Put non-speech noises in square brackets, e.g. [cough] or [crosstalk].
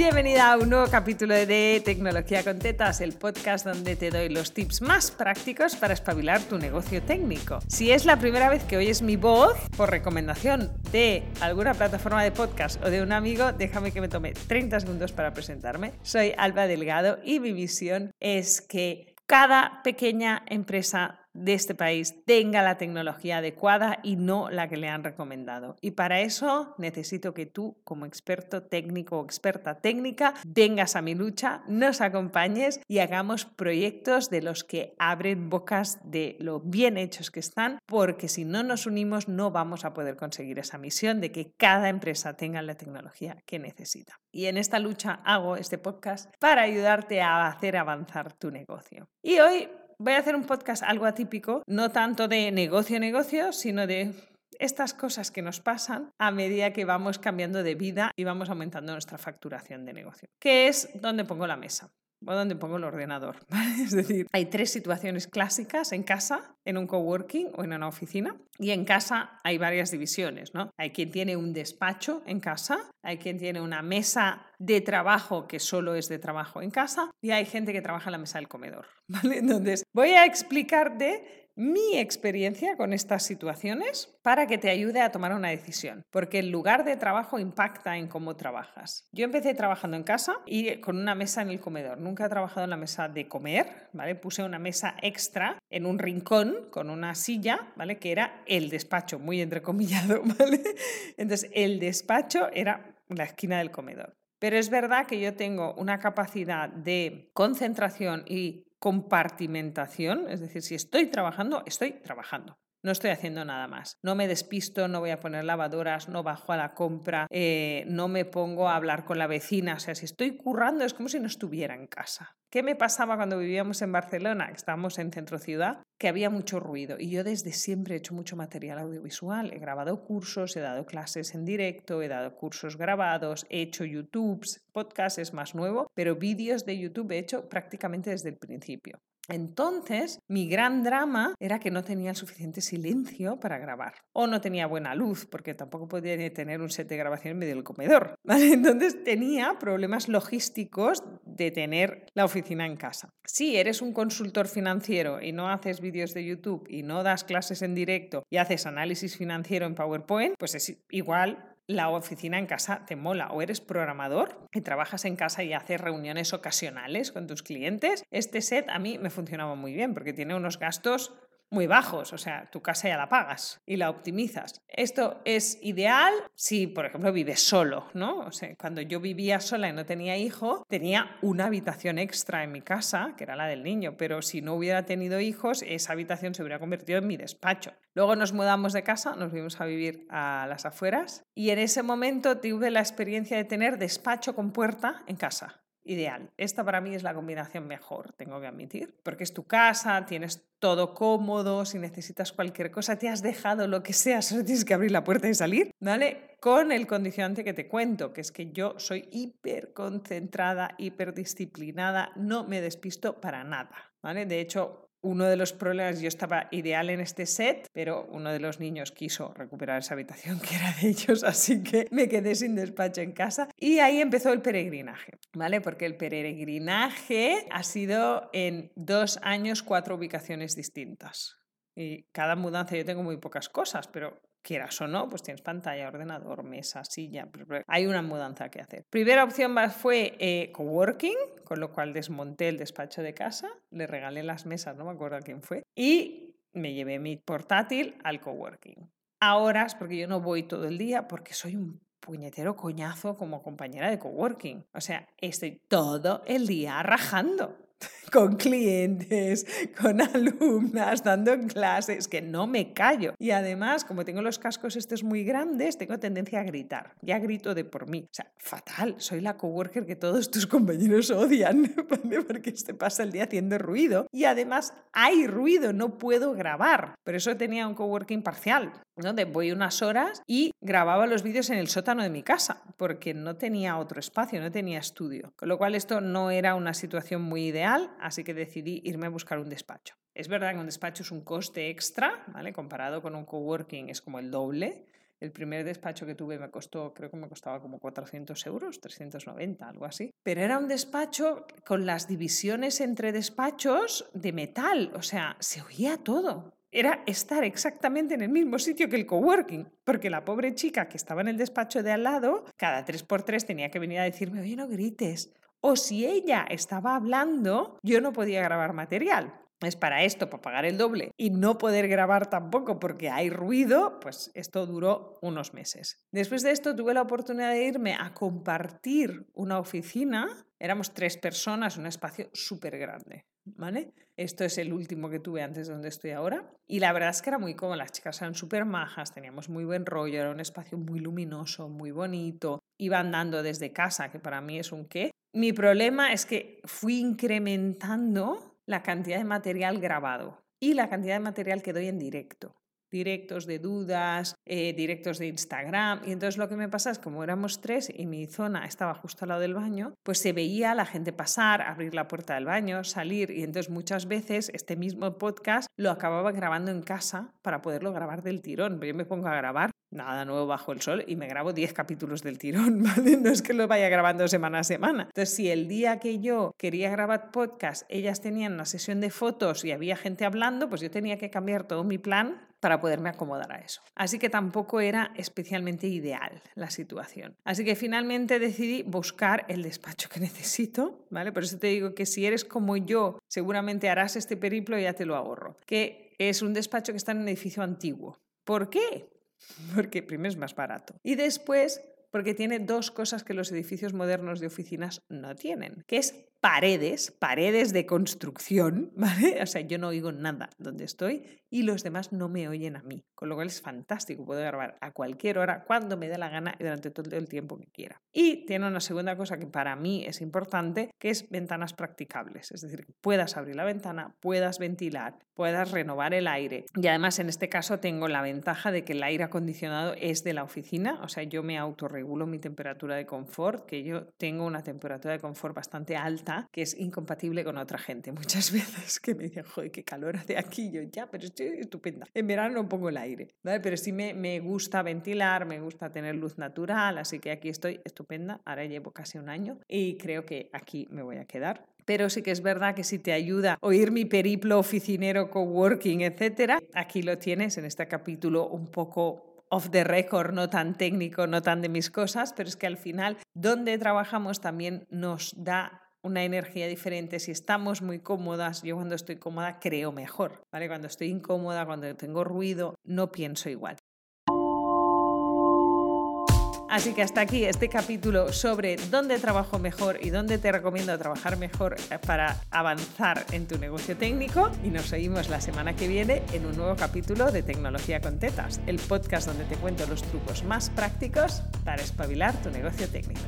Bienvenida a un nuevo capítulo de Tecnología con Tetas, el podcast donde te doy los tips más prácticos para espabilar tu negocio técnico. Si es la primera vez que oyes mi voz, por recomendación de alguna plataforma de podcast o de un amigo, déjame que me tome 30 segundos para presentarme. Soy Alba Delgado y mi visión es que cada pequeña empresa de este país tenga la tecnología adecuada y no la que le han recomendado. Y para eso necesito que tú, como experto técnico o experta técnica, vengas a mi lucha, nos acompañes y hagamos proyectos de los que abren bocas de lo bien hechos que están, porque si no nos unimos no vamos a poder conseguir esa misión de que cada empresa tenga la tecnología que necesita. Y en esta lucha hago este podcast para ayudarte a hacer avanzar tu negocio. Y hoy voy a hacer un podcast algo atípico, no tanto de negocio a negocio, sino de estas cosas que nos pasan a medida que vamos cambiando de vida y vamos aumentando nuestra facturación de negocio, que es donde pongo la mesa o donde pongo el ordenador. [laughs] Es decir, hay tres situaciones clásicas en casa, en un coworking o en una oficina. Y en casa hay varias divisiones, ¿no? Hay quien tiene un despacho en casa, hay quien tiene una mesa de trabajo que solo es de trabajo en casa y hay gente que trabaja en la mesa del comedor, [laughs] ¿vale? Entonces, voy a explicarte mi experiencia con estas situaciones para que te ayude a tomar una decisión, porque el lugar de trabajo impacta en cómo trabajas. Yo empecé trabajando en casa y con una mesa en el comedor. Nunca he trabajado en la mesa de comer, ¿vale? Puse una mesa extra en un rincón con una silla, ¿vale? Que era el despacho, muy entrecomillado, [laughs] ¿vale? Entonces, el despacho era la esquina del comedor. Pero es verdad que yo tengo una capacidad de concentración y compartimentación, es decir, si estoy trabajando, estoy trabajando. No estoy haciendo nada más. No me despisto, no voy a poner lavadoras, no bajo a la compra, eh, no me pongo a hablar con la vecina. O sea, si estoy currando es como si no estuviera en casa. ¿Qué me pasaba cuando vivíamos en Barcelona? Estábamos en centro ciudad, que había mucho ruido. Y yo desde siempre he hecho mucho material audiovisual. He grabado cursos, he dado clases en directo, he dado cursos grabados, he hecho YouTubes, podcast es más nuevo, pero vídeos de YouTube he hecho prácticamente desde el principio. Entonces, mi gran drama era que no tenía el suficiente silencio para grabar. O no tenía buena luz, porque tampoco podía tener un set de grabación en medio del comedor. [laughs] Entonces tenía problemas logísticos de tener la oficina en casa. Si eres un consultor financiero y no haces vídeos de YouTube y no das clases en directo y haces análisis financiero en PowerPoint, pues es igual la oficina en casa te mola. O eres programador y trabajas en casa y haces reuniones ocasionales con tus clientes, este set a mí me funcionaba muy bien porque tiene unos gastos muy bajos, o sea, tu casa ya la pagas y la optimizas. Esto es ideal si, por ejemplo, vives solo, ¿no? O sea, cuando yo vivía sola y no tenía hijo, tenía una habitación extra en mi casa, que era la del niño, pero si no hubiera tenido hijos, esa habitación se hubiera convertido en mi despacho. Luego nos mudamos de casa, nos fuimos a vivir a las afueras y en ese momento tuve la experiencia de tener despacho con puerta en casa ideal. Esta para mí es la combinación mejor, tengo que admitir, porque es tu casa, tienes todo cómodo, si necesitas cualquier cosa, te has dejado lo que sea, [laughs] solo tienes que abrir la puerta y salir, ¿vale? Con el condicionante que te cuento, que es que yo soy hiper concentrada, hiper disciplinada, no me despisto para nada, ¿vale? De hecho, uno de los problemas, yo estaba ideal en este set, pero uno de los niños quiso recuperar esa habitación [laughs] que era de ellos, así que me quedé sin despacho en casa. Y ahí empezó el peregrinaje, ¿vale? Porque el peregrinaje ha sido en dos años cuatro ubicaciones distintas. Y cada mudanza yo tengo muy pocas cosas, pero quieras o no, pues tienes pantalla, ordenador, mesa, silla, hay una mudanza que hacer. Primera opción fue eh, coworking, con lo cual desmonté el despacho de casa, le regalé las mesas, no me acuerdo a quién fue, y me llevé mi portátil al coworking. A horas, porque yo no voy todo el día, porque soy un puñetero coñazo como compañera de coworking. O sea, estoy todo el día rajando. [laughs] con clientes, con alumnas, dando clases, que no me callo. Y además, como tengo los cascos estos muy grandes, tengo tendencia a gritar. Ya grito de por mí. O sea, fatal. Soy la coworker que todos tus compañeros odian, [laughs] Porque se pasa el día haciendo ruido. Y además hay ruido, no puedo grabar. Por eso tenía un coworking parcial, donde voy unas horas y grababa los vídeos en el sótano de mi casa, porque no tenía otro espacio, no tenía estudio. Con lo cual esto no era una situación muy ideal así que decidí irme a buscar un despacho. Es verdad que un despacho es un coste extra, ¿vale? Comparado con un coworking es como el doble. El primer despacho que tuve me costó, creo que me costaba como 400 euros, 390, algo así. Pero era un despacho con las divisiones entre despachos de metal, o sea, se oía todo era estar exactamente en el mismo sitio que el coworking, porque la pobre chica que estaba en el despacho de al lado, cada tres por tres tenía que venir a decirme, oye, no grites. O si ella estaba hablando, yo no podía grabar material es para esto, para pagar el doble y no poder grabar tampoco porque hay ruido, pues esto duró unos meses. Después de esto tuve la oportunidad de irme a compartir una oficina. Éramos tres personas, un espacio súper grande. ¿Vale? Esto es el último que tuve antes de donde estoy ahora. Y la verdad es que era muy cómodo, las chicas eran súper majas, teníamos muy buen rollo, era un espacio muy luminoso, muy bonito. Iba andando desde casa, que para mí es un qué. Mi problema es que fui incrementando la cantidad de material grabado y la cantidad de material que doy en directo. Directos de dudas, eh, directos de Instagram. Y entonces lo que me pasa es como éramos tres y mi zona estaba justo al lado del baño, pues se veía la gente pasar, abrir la puerta del baño, salir. Y entonces muchas veces este mismo podcast lo acababa grabando en casa para poderlo grabar del tirón. Yo me pongo a grabar nada nuevo bajo el sol y me grabo 10 capítulos del tirón. [laughs] No es que lo vaya grabando semana a semana. Entonces, si el día que yo quería grabar podcast, ellas tenían una sesión de fotos y había gente hablando, pues yo tenía que cambiar todo mi plan para poderme acomodar a eso. Así que tampoco era especialmente ideal la situación. Así que finalmente decidí buscar el despacho que [laughs] necesito, ¿vale? Por eso te digo que si eres como yo, seguramente harás este periplo y ya te lo ahorro. Que es un despacho que está en un edificio antiguo. ¿Por qué? [laughs] porque primero es más barato. Y después porque tiene dos cosas que los edificios modernos de oficinas no tienen, que es paredes, paredes de construcción, [laughs] ¿vale? O sea, yo no oigo nada donde estoy y los demás no me oyen a mí, con lo cual es fantástico, puedo grabar a cualquier hora, cuando me dé la gana y durante todo el tiempo que quiera. Y tiene una segunda cosa que para mí es importante, que es ventanas practicables, es decir, puedas abrir la ventana, puedas ventilar, puedas renovar el aire. Y además en este caso tengo la ventaja de que el aire acondicionado es de la oficina, o sea, yo me autorregulo mi temperatura de confort, que yo tengo una temperatura de confort bastante alta que es incompatible con otra gente. Muchas [laughs] veces que me dicen, joder, qué calor hace aquí. Yo, ya, pero estoy estupenda. En verano no pongo el aire, ¿vale? Pero sí me, me gusta ventilar, me gusta tener luz natural, así que aquí estoy estupenda. Ahora llevo casi un año y creo que aquí me voy a quedar pero sí que es verdad que si te ayuda oír mi periplo oficinero, coworking, etcétera, aquí lo tienes en este capítulo un poco off the record, no tan técnico, no tan de mis cosas, pero es que al final donde trabajamos también nos da una energía diferente. Si estamos muy cómodas, yo cuando estoy cómoda creo mejor, ¿vale? Cuando estoy incómoda, cuando tengo ruido, no pienso igual. Así que hasta aquí este capítulo sobre dónde trabajo mejor y dónde te recomiendo trabajar mejor eh, para avanzar en tu negocio técnico. Y nos seguimos la semana que viene en un nuevo capítulo de Tecnología con Tetas, el podcast donde te cuento los trucos más prácticos para espabilar tu negocio técnico.